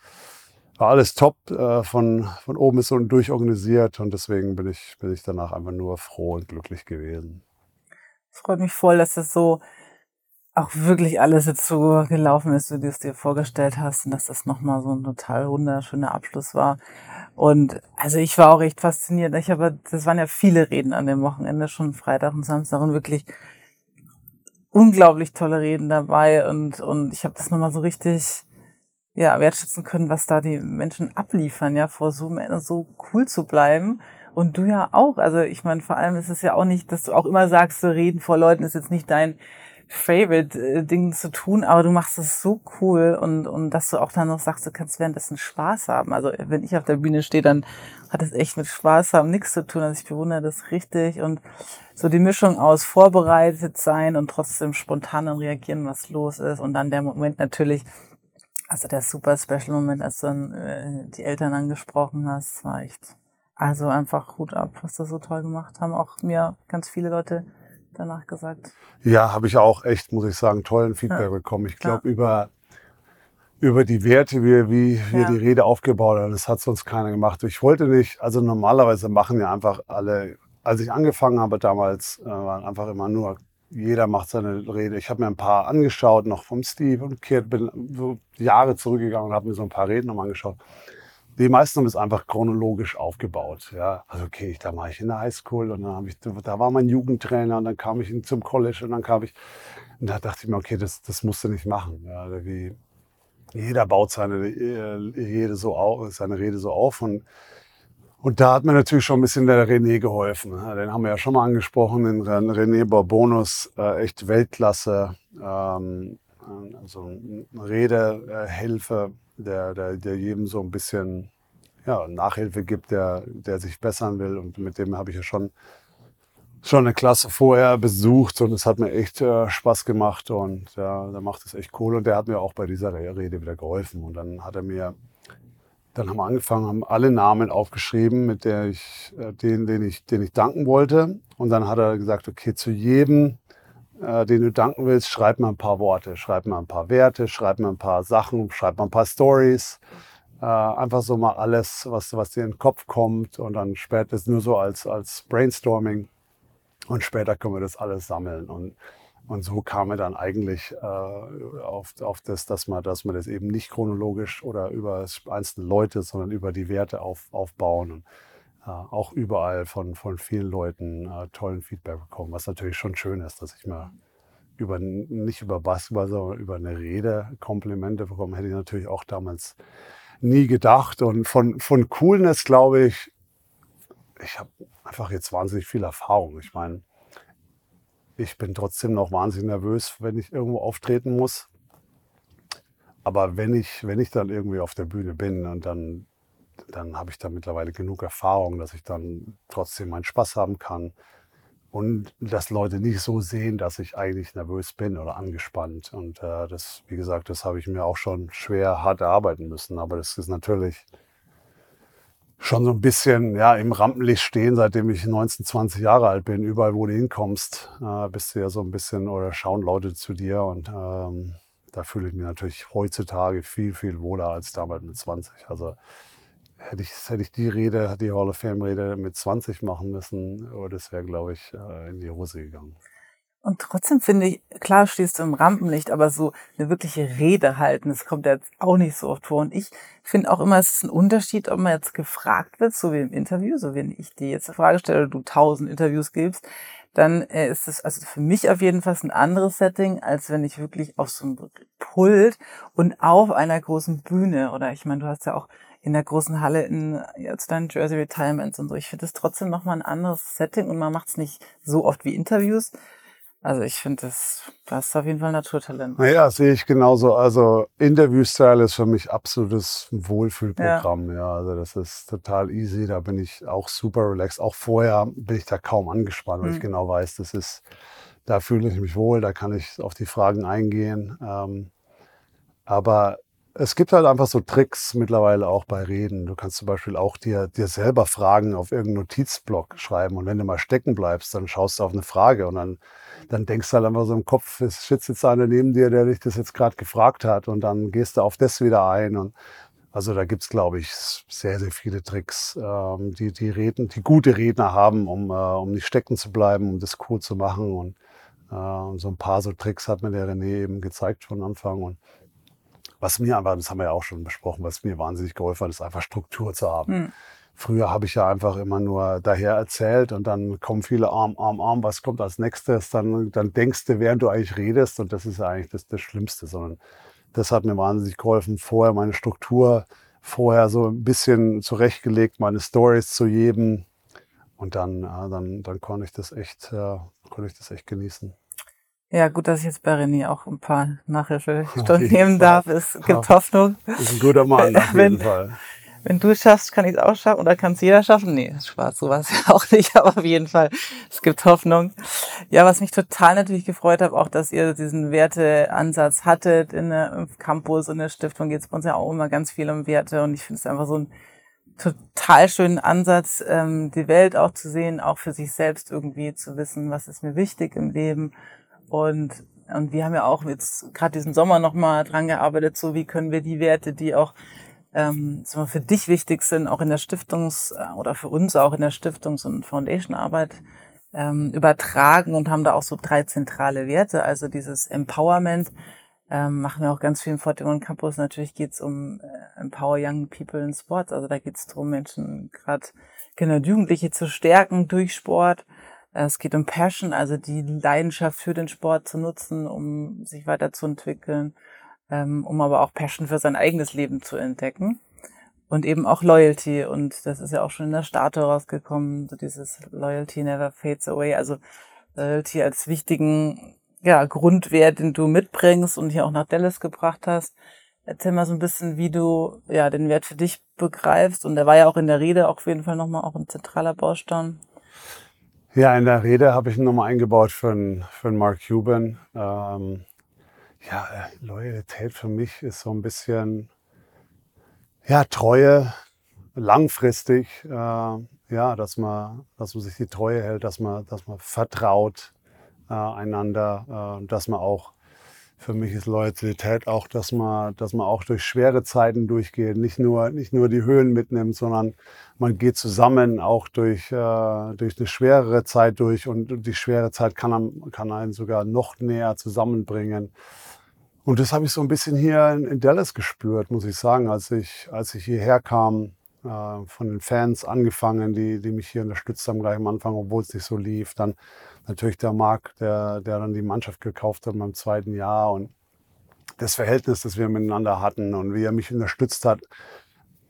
Speaker 2: war alles top, äh, von, von oben bis unten durchorganisiert. Und deswegen bin ich, bin ich danach einfach nur froh und glücklich gewesen.
Speaker 1: Es freut mich voll, dass das so auch wirklich alles jetzt so gelaufen ist, wie du es dir vorgestellt hast und dass das nochmal so ein total wunderschöner Abschluss war. Und also ich war auch echt fasziniert. Ich habe, das waren ja viele Reden an dem Wochenende, schon Freitag und Samstag und wirklich unglaublich tolle Reden dabei und, und ich habe das nochmal so richtig ja, wertschätzen können, was da die Menschen abliefern, ja, vor so, so cool zu bleiben. Und du ja auch. Also ich meine, vor allem ist es ja auch nicht, dass du auch immer sagst, so reden vor Leuten ist jetzt nicht dein Favorite-Ding äh, zu tun, aber du machst es so cool und, und dass du auch dann noch sagst, du kannst währenddessen Spaß haben. Also wenn ich auf der Bühne stehe, dann hat es echt mit Spaß haben nichts zu tun. Also ich bewundere das richtig und so die Mischung aus vorbereitet sein und trotzdem spontan reagieren, was los ist. Und dann der Moment natürlich, also der super Special Moment, als du dann äh, die Eltern angesprochen hast, war echt, also einfach Hut ab, was du so toll gemacht haben. Auch mir ganz viele Leute danach gesagt.
Speaker 2: Ja, habe ich auch echt, muss ich sagen, tollen Feedback ja. bekommen. Ich glaube, ja. über über die Werte, wie, wie wir ja. die Rede aufgebaut haben. Das hat sonst keiner gemacht. Ich wollte nicht, also normalerweise machen ja einfach alle als ich angefangen habe damals, äh, waren einfach immer nur, jeder macht seine Rede. Ich habe mir ein paar angeschaut, noch vom Steve und Kurt, bin so Jahre zurückgegangen und habe mir so ein paar Reden noch angeschaut. Die meisten haben es einfach chronologisch aufgebaut. Ja, also okay, da war ich in der Highschool und dann habe ich, da war mein Jugendtrainer und dann kam ich zum College und dann kam ich, und da dachte ich mir, okay, das, das musst du nicht machen. Ja, wie, jeder baut seine, äh, Rede so auf, seine Rede so auf und und da hat mir natürlich schon ein bisschen der René geholfen. Den haben wir ja schon mal angesprochen, den René Bourbonus, äh, echt Weltklasse. Ähm, also eine Redehilfe, der, der, der jedem so ein bisschen ja, Nachhilfe gibt, der, der sich bessern will. Und mit dem habe ich ja schon, schon eine Klasse vorher besucht und es hat mir echt äh, Spaß gemacht und ja, der macht es echt cool. Und der hat mir auch bei dieser Rede wieder geholfen. Und dann hat er mir dann haben wir angefangen, haben alle Namen aufgeschrieben, mit der ich, äh, den, den ich, den ich danken wollte. Und dann hat er gesagt, okay, zu jedem, äh, den du danken willst, schreib mal ein paar Worte, schreib mal ein paar Werte, schreib mal ein paar Sachen, schreib mal ein paar Stories. Äh, einfach so mal alles, was, was dir in den Kopf kommt. Und dann später ist nur so als, als Brainstorming. Und später können wir das alles sammeln. Und und so kam er dann eigentlich äh, auf, auf das, dass man, dass man das eben nicht chronologisch oder über einzelne Leute, sondern über die Werte auf, aufbauen und auch überall von, von vielen Leuten äh, tollen Feedback bekommen, was natürlich schon schön ist, dass ich mal über, nicht über Basketball, sondern über eine Rede Komplimente bekommen, hätte ich natürlich auch damals nie gedacht. Und von, von Coolness glaube ich, ich habe einfach jetzt wahnsinnig viel Erfahrung. Ich meine, ich bin trotzdem noch wahnsinnig nervös, wenn ich irgendwo auftreten muss. Aber wenn ich, wenn ich dann irgendwie auf der Bühne bin und dann, dann habe ich da mittlerweile genug Erfahrung, dass ich dann trotzdem meinen Spaß haben kann. Und dass Leute nicht so sehen, dass ich eigentlich nervös bin oder angespannt. Und äh, das, wie gesagt, das habe ich mir auch schon schwer hart erarbeiten müssen. Aber das ist natürlich schon so ein bisschen ja, im Rampenlicht stehen, seitdem ich 19, 20 Jahre alt bin. Überall, wo du hinkommst, äh, bist du ja so ein bisschen oder schauen Leute zu dir. Und ähm, da fühle ich mich natürlich heutzutage viel, viel wohler als damals mit 20. Also hätte ich, hätte ich die Rede, die Hall of Fame-Rede mit 20 machen müssen, oh, das wäre, glaube ich, äh, in die Hose gegangen.
Speaker 1: Und trotzdem finde ich, klar stehst du im Rampenlicht, aber so eine wirkliche Rede halten, das kommt jetzt auch nicht so oft vor. Und ich finde auch immer, es ist ein Unterschied, ob man jetzt gefragt wird, so wie im Interview, so wenn ich dir jetzt eine Frage stelle du tausend Interviews gibst, dann äh, ist es also für mich auf jeden Fall ein anderes Setting, als wenn ich wirklich auf so einem Pult und auf einer großen Bühne oder ich meine, du hast ja auch in der großen Halle in jetzt dein Jersey Retirements und so. Ich finde es trotzdem nochmal ein anderes Setting und man macht es nicht so oft wie Interviews. Also ich finde, das, das ist auf jeden Fall Naturtalent.
Speaker 2: Naja, sehe ich genauso. Also Interview-Style ist für mich absolutes Wohlfühlprogramm. Ja. ja. also das ist total easy. Da bin ich auch super relaxed. Auch vorher bin ich da kaum angespannt, weil mhm. ich genau weiß, das ist, da fühle ich mich wohl, da kann ich auf die Fragen eingehen. Ähm, aber es gibt halt einfach so Tricks mittlerweile auch bei Reden. Du kannst zum Beispiel auch dir, dir selber Fragen auf irgendeinen Notizblock schreiben. Und wenn du mal stecken bleibst, dann schaust du auf eine Frage und dann dann denkst du halt einfach so im Kopf, es sitzt jetzt einer neben dir, der dich das jetzt gerade gefragt hat und dann gehst du auf das wieder ein. Und also da gibt's glaube ich, sehr, sehr viele Tricks, ähm, die, die, Reden, die gute Redner haben, um, äh, um nicht stecken zu bleiben, um das cool zu machen. Und, äh, und so ein paar so Tricks hat mir der René eben gezeigt von Anfang. Und was mir einfach, das haben wir ja auch schon besprochen, was mir wahnsinnig geholfen hat, ist einfach Struktur zu haben. Mhm. Früher habe ich ja einfach immer nur daher erzählt und dann kommen viele Arm, Arm, Arm, was kommt als nächstes? Dann, dann denkst du, während du eigentlich redest und das ist eigentlich das, das Schlimmste, sondern das hat mir wahnsinnig geholfen. Vorher meine Struktur, vorher so ein bisschen zurechtgelegt, meine Stories zu jedem und dann, ja, dann, dann konnte ich das echt, äh, konnte ich das echt genießen.
Speaker 1: Ja, gut, dass ich jetzt bei René auch ein paar Nachhilfestunden nehmen darf. Es gibt Hoffnung.
Speaker 2: Ist ein guter Mann, auf jeden Fall
Speaker 1: wenn du es schaffst, kann ich es auch schaffen oder kann es jeder schaffen? Nee, Spaß, sowas ja auch nicht, aber auf jeden Fall, es gibt Hoffnung. Ja, was mich total natürlich gefreut hat, auch, dass ihr diesen Werteansatz hattet in der Campus und der Stiftung geht es bei uns ja auch immer ganz viel um Werte und ich finde es einfach so ein total schönen Ansatz, ähm, die Welt auch zu sehen, auch für sich selbst irgendwie zu wissen, was ist mir wichtig im Leben und und wir haben ja auch jetzt gerade diesen Sommer nochmal dran gearbeitet, so wie können wir die Werte, die auch ähm, für dich wichtig sind, auch in der Stiftungs- äh, oder für uns auch in der Stiftungs- und Foundation-Arbeit ähm, übertragen und haben da auch so drei zentrale Werte. Also dieses Empowerment ähm, machen wir auch ganz viel im 41 Campus. Natürlich geht's um äh, Empower Young People in Sports. Also da geht's darum, Menschen, gerade Kinder und Jugendliche zu stärken durch Sport. Äh, es geht um Passion, also die Leidenschaft für den Sport zu nutzen, um sich weiterzuentwickeln, ähm, um aber auch Passion für sein eigenes Leben zu entdecken und eben auch Loyalty. Und das ist ja auch schon in der Statue rausgekommen, so dieses Loyalty never fades away. Also Loyalty als wichtigen ja, Grundwert, den du mitbringst und hier auch nach Dallas gebracht hast. Erzähl mal so ein bisschen, wie du ja den Wert für dich begreifst. Und der war ja auch in der Rede auf jeden Fall nochmal auch ein zentraler Baustein.
Speaker 2: Ja, in der Rede habe ich ihn nochmal eingebaut für einen, Mark Cuban. Ähm, ja, äh, Loyalität für mich ist so ein bisschen ja, Treue, langfristig, äh, ja, dass man, dass man sich die Treue hält, dass man, dass man vertraut äh, einander, äh, dass man auch, für mich ist Loyalität auch, dass man, dass man auch durch schwere Zeiten durchgeht, nicht nur, nicht nur die Höhen mitnimmt, sondern man geht zusammen auch durch, äh, durch eine schwerere Zeit durch und die schwere Zeit kann, kann einen sogar noch näher zusammenbringen. Und das habe ich so ein bisschen hier in, in, Dallas gespürt, muss ich sagen, als ich, als ich hierher kam, äh, von den Fans angefangen, die, die mich hier unterstützt haben, gleich am Anfang, obwohl es nicht so lief. Dann natürlich der Marc, der, der dann die Mannschaft gekauft hat beim zweiten Jahr und das Verhältnis, das wir miteinander hatten und wie er mich unterstützt hat.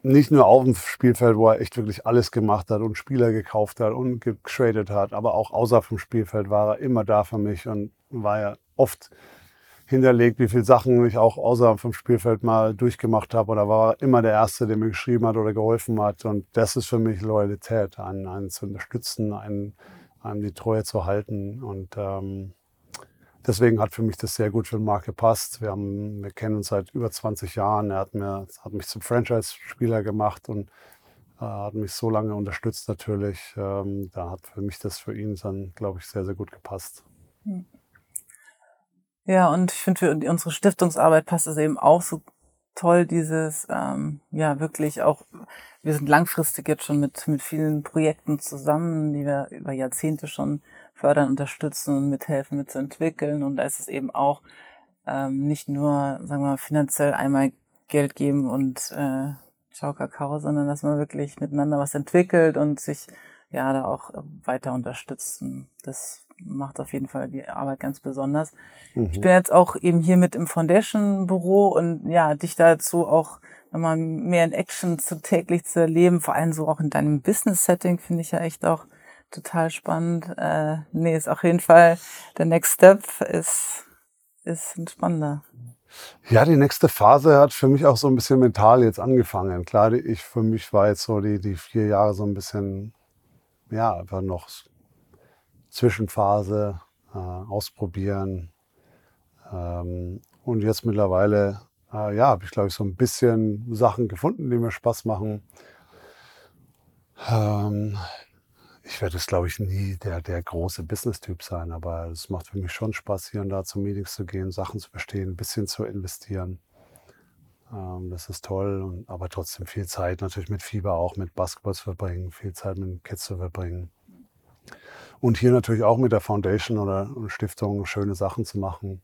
Speaker 2: Nicht nur auf dem Spielfeld, wo er echt wirklich alles gemacht hat und Spieler gekauft hat und getradet hat, aber auch außerhalb vom Spielfeld war er immer da für mich und war ja oft hinterlegt, wie viele Sachen ich auch außerhalb vom Spielfeld mal durchgemacht habe. Oder war immer der Erste, der mir geschrieben hat oder geholfen hat. Und das ist für mich Loyalität, einen, einen zu unterstützen, einen, einem die Treue zu halten. Und ähm, deswegen hat für mich das sehr gut für den Markt gepasst. Wir, haben, wir kennen uns seit über 20 Jahren. Er hat, mir, hat mich zum Franchise-Spieler gemacht und äh, hat mich so lange unterstützt natürlich. Ähm, da hat für mich das für ihn dann, glaube ich, sehr, sehr gut gepasst.
Speaker 1: Hm. Ja, und ich finde, für unsere Stiftungsarbeit passt es eben auch so toll, dieses, ähm, ja, wirklich auch, wir sind langfristig jetzt schon mit, mit vielen Projekten zusammen, die wir über Jahrzehnte schon fördern, unterstützen und mithelfen, mitzuentwickeln. Und da ist es eben auch ähm, nicht nur, sagen wir mal, finanziell einmal Geld geben und äh, Ciao Kakao, sondern dass man wirklich miteinander was entwickelt und sich ja da auch weiter unterstützen. Das macht auf jeden Fall die Arbeit ganz besonders. Mhm. Ich bin jetzt auch eben hier mit im Foundation-Büro und ja, dich dazu auch nochmal mehr in Action zu täglich zu erleben, vor allem so auch in deinem Business-Setting finde ich ja echt auch total spannend. Äh, nee, ist auf jeden Fall der Next Step ist, ist ein spannender.
Speaker 2: Ja, die nächste Phase hat für mich auch so ein bisschen mental jetzt angefangen. Klar, ich, für mich war jetzt so die, die vier Jahre so ein bisschen, ja, einfach noch Zwischenphase, äh, ausprobieren. Ähm, und jetzt mittlerweile, äh, ja, habe ich glaube ich so ein bisschen Sachen gefunden, die mir Spaß machen. Ähm, ich werde es, glaube ich, nie der, der große Business-Typ sein, aber es macht für mich schon Spaß, hier und da zu Meetings zu gehen, Sachen zu verstehen, ein bisschen zu investieren. Ähm, das ist toll, und, aber trotzdem viel Zeit natürlich mit Fieber auch, mit Basketball zu verbringen, viel Zeit mit Kids zu verbringen. Und hier natürlich auch mit der Foundation oder Stiftung schöne Sachen zu machen.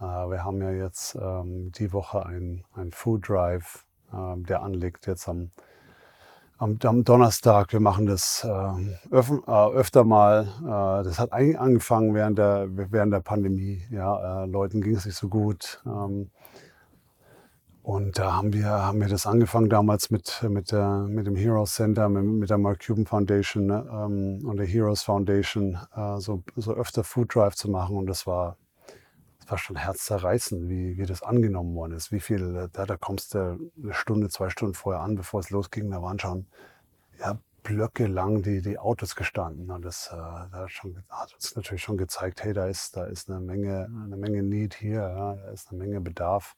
Speaker 2: Äh, wir haben ja jetzt ähm, die Woche ein, ein Food Drive, ähm, der anliegt jetzt am, am, Donnerstag. Wir machen das ähm, äh, öfter mal. Äh, das hat eigentlich angefangen während der, während der Pandemie. Ja, Leuten ging es nicht so gut. Und da haben wir, haben wir das angefangen damals mit, mit, der, mit dem Heroes Center, mit, mit der Mark Cuban Foundation ne, ähm, und der Heroes Foundation, äh, so, so öfter Food Drive zu machen. Und das war, das war schon herzzerreißend, wie, wie das angenommen worden ist. Wie viel, da, da kommst du eine Stunde, zwei Stunden vorher an, bevor es losging. Da waren schon ja, Blöcke lang die, die Autos gestanden. Und das, äh, da hat, schon, hat uns natürlich schon gezeigt, hey, da ist, da ist eine Menge, eine Menge Need hier, ja, da ist eine Menge Bedarf.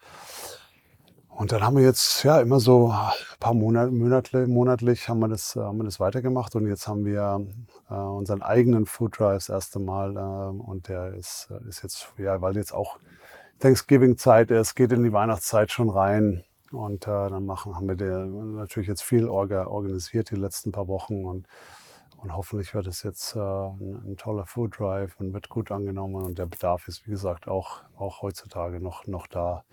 Speaker 2: Und dann haben wir jetzt ja immer so ein paar Monate, monatlich, monatlich haben wir das, haben wir das weitergemacht und jetzt haben wir äh, unseren eigenen Food Drive das erste Mal äh, und der ist, ist jetzt, ja, weil jetzt auch Thanksgiving-Zeit ist, geht in die Weihnachtszeit schon rein. Und äh, dann machen, haben wir der, natürlich jetzt viel orga, organisiert die letzten paar Wochen und, und hoffentlich wird es jetzt äh, ein, ein, toller Food Drive und wird gut angenommen und der Bedarf ist, wie gesagt, auch, auch heutzutage noch, noch da.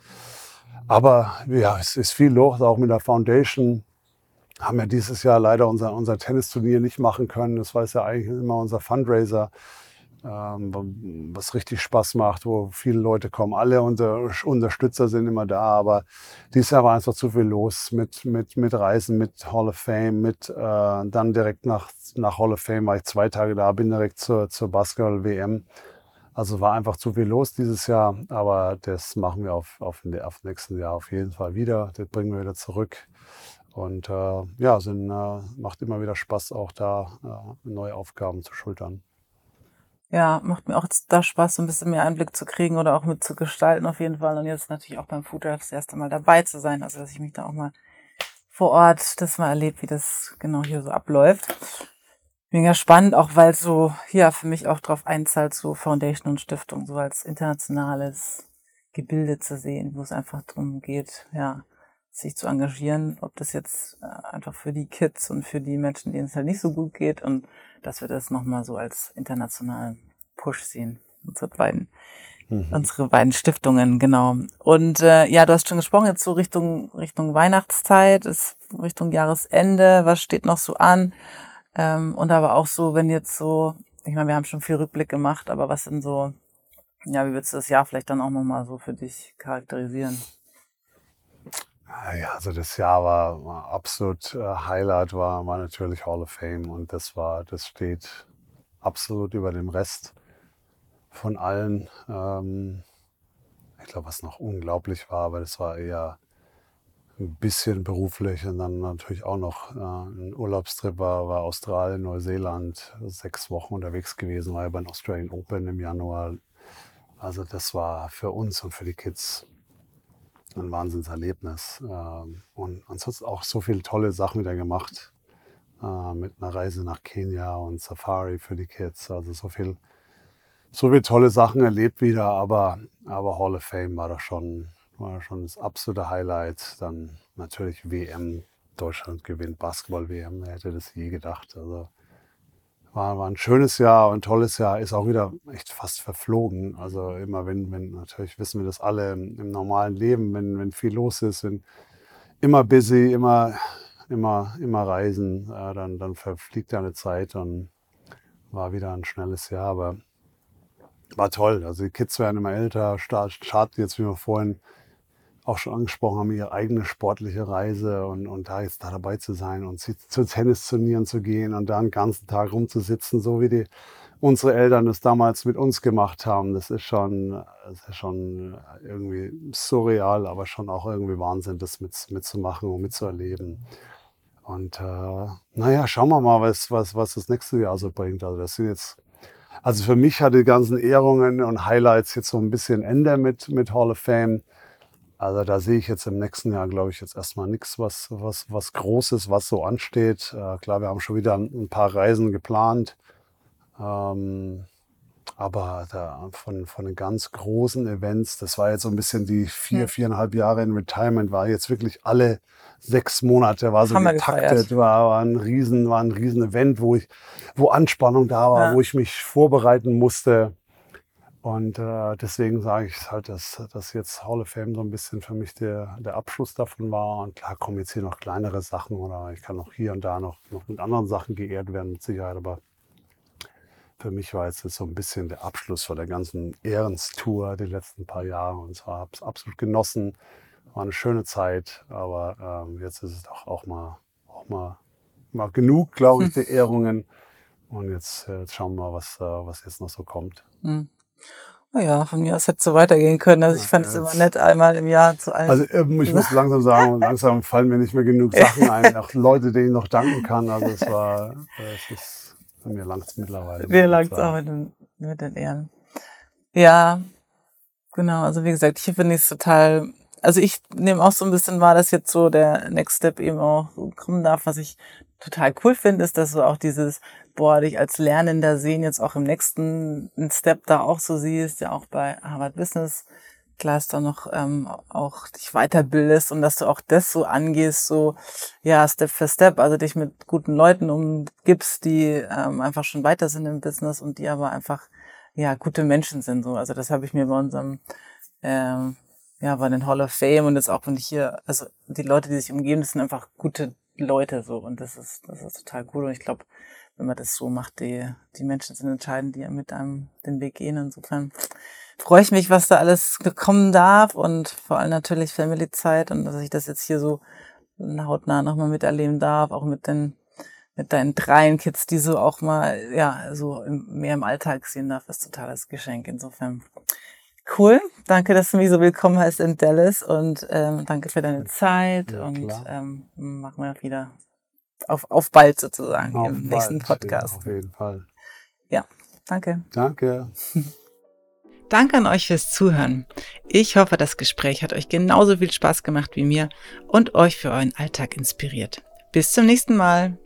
Speaker 2: Aber ja, es ist viel los, auch mit der Foundation. Haben wir dieses Jahr leider unser, unser Tennisturnier nicht machen können. Das war ja eigentlich immer unser Fundraiser ähm, was richtig Spaß macht, wo viele Leute kommen. Alle unsere Unterstützer sind immer da, aber dieses Jahr war einfach zu viel los mit, mit, mit Reisen, mit Hall of Fame, mit äh, dann direkt nach, nach Hall of Fame war ich zwei Tage da, bin direkt zur, zur Basketball-WM. Also war einfach zu viel los dieses Jahr, aber das machen wir auf, auf, auf nächsten Jahr auf jeden Fall wieder. Das bringen wir wieder zurück. Und äh, ja, sind, äh, macht immer wieder Spaß, auch da äh, neue Aufgaben zu schultern.
Speaker 1: Ja, macht mir auch da Spaß, so ein bisschen mehr Einblick zu kriegen oder auch mit zu gestalten auf jeden Fall. Und jetzt natürlich auch beim Food Drive das erste Mal dabei zu sein. Also, dass ich mich da auch mal vor Ort das mal erlebt, wie das genau hier so abläuft. Mega spannend, auch weil so, ja, für mich auch drauf einzahlt, so Foundation und Stiftung, so als internationales Gebilde zu sehen, wo es einfach darum geht, ja, sich zu engagieren, ob das jetzt äh, einfach für die Kids und für die Menschen, denen es halt nicht so gut geht und dass wir das nochmal so als internationalen Push sehen. Unsere beiden, mhm. unsere beiden Stiftungen, genau. Und äh, ja, du hast schon gesprochen, jetzt so Richtung, Richtung Weihnachtszeit, ist Richtung Jahresende, was steht noch so an? Ähm, und aber auch so, wenn jetzt so, ich meine, wir haben schon viel Rückblick gemacht, aber was sind so, ja, wie würdest du das Jahr vielleicht dann auch nochmal so für dich charakterisieren?
Speaker 2: Ah ja, also das Jahr war, war absolut äh, Highlight, war, war natürlich Hall of Fame und das war, das steht absolut über dem Rest von allen. Ähm, ich glaube, was noch unglaublich war, aber das war eher ein bisschen beruflich und dann natürlich auch noch äh, ein Urlaubstrip war, war Australien, Neuseeland, sechs Wochen unterwegs gewesen, war ja beim Australian Open im Januar. Also das war für uns und für die Kids ein Wahnsinnserlebnis. Ähm, und ansonsten auch so viele tolle Sachen wieder gemacht. Äh, mit einer Reise nach Kenia und Safari für die Kids. Also so viel, so viele tolle Sachen erlebt wieder. Aber, aber Hall of Fame war da schon, war schon das absolute Highlight. Dann natürlich WM. Deutschland gewinnt Basketball-WM. Wer hätte das je gedacht? Also war, war ein schönes Jahr, ein tolles Jahr, ist auch wieder echt fast verflogen. Also immer wenn, wenn, natürlich wissen wir das alle im, im normalen Leben, wenn, wenn viel los ist, wenn immer busy, immer, immer, immer reisen, äh, dann, dann verfliegt eine Zeit und war wieder ein schnelles Jahr, aber war toll. Also die Kids werden immer älter, starten jetzt, wie wir vorhin auch schon angesprochen haben, ihre eigene sportliche Reise und, und da jetzt da dabei zu sein und zu, zu Tennisturnieren zu gehen und da einen ganzen Tag rumzusitzen, so wie die unsere Eltern das damals mit uns gemacht haben. Das ist schon, das ist schon irgendwie surreal, aber schon auch irgendwie Wahnsinn, das mit, mitzumachen und mitzuerleben. Und äh, naja, schauen wir mal, was, was, was das nächste Jahr so bringt. Also das sind jetzt, also für mich hat die ganzen Ehrungen und Highlights jetzt so ein bisschen Ende mit, mit Hall of Fame. Also da sehe ich jetzt im nächsten Jahr, glaube ich, jetzt erstmal nichts, was, was, was Großes, was so ansteht. Äh, klar, wir haben schon wieder ein paar Reisen geplant. Ähm, aber da von, von den ganz großen Events, das war jetzt so ein bisschen die vier, viereinhalb Jahre in Retirement, war jetzt wirklich alle sechs Monate, war so Haben getaktet, war, war, ein riesen, war ein riesen Event, wo ich, wo Anspannung da war, ja. wo ich mich vorbereiten musste. Und äh, deswegen sage ich halt, dass, dass jetzt Hall of Fame so ein bisschen für mich der, der Abschluss davon war. Und klar kommen jetzt hier noch kleinere Sachen oder ich kann auch hier und da noch, noch mit anderen Sachen geehrt werden, mit Sicherheit. Aber für mich war jetzt so ein bisschen der Abschluss von der ganzen Ehrenstour die letzten paar Jahre. Und zwar habe ich es absolut genossen. War eine schöne Zeit, aber ähm, jetzt ist es doch auch mal, auch mal, mal genug, glaube ich, der Ehrungen. Und jetzt, jetzt schauen wir mal, was, äh, was jetzt noch so kommt. Mhm.
Speaker 1: Naja, von mir aus hätte es so weitergehen können. Also ich fand es immer nett, einmal im Jahr zu allen.
Speaker 2: Also ähm, ich muss langsam sagen, langsam fallen mir nicht mehr genug Sachen ein. Auch Leute, denen ich noch danken kann. Also es war, es ist, mir langt es mittlerweile.
Speaker 1: Mir langt es auch mit den, mit den Ehren. Ja, genau. Also wie gesagt, ich finde es total, also ich nehme auch so ein bisschen wahr, dass jetzt so der Next Step eben auch so kommen darf, was ich total cool finde, ist, dass du auch dieses, boah, dich als Lernender sehen jetzt auch im nächsten Step da auch so siehst, ja auch bei Harvard Business ist da noch ähm, auch dich weiterbildest und dass du auch das so angehst, so ja, Step für Step, also dich mit guten Leuten umgibst, die ähm, einfach schon weiter sind im Business und die aber einfach ja gute Menschen sind. So. Also das habe ich mir bei unserem ähm, ja, bei den Hall of Fame und jetzt auch wenn ich hier, also die Leute, die sich umgeben, das sind einfach gute Leute so und das ist, das ist total cool und ich glaube, wenn man das so macht, die, die Menschen sind entscheidend, die mit einem den Weg gehen. Insofern freue ich mich, was da alles kommen darf und vor allem natürlich Family-Zeit und dass ich das jetzt hier so hautnah nochmal miterleben darf, auch mit den mit deinen dreien Kids, die so auch mal, ja, so mehr im Alltag sehen darf, ist totales Geschenk. Insofern cool. Danke, dass du mich so willkommen heißt in Dallas und ähm, danke für deine Zeit ja, und ähm, machen wir wieder auf, auf bald sozusagen auf im bald, nächsten Podcast.
Speaker 2: Ja, auf jeden Fall.
Speaker 1: Ja, danke.
Speaker 2: Danke.
Speaker 1: Danke an euch fürs Zuhören. Ich hoffe, das Gespräch hat euch genauso viel Spaß gemacht wie mir und euch für euren Alltag inspiriert. Bis zum nächsten Mal.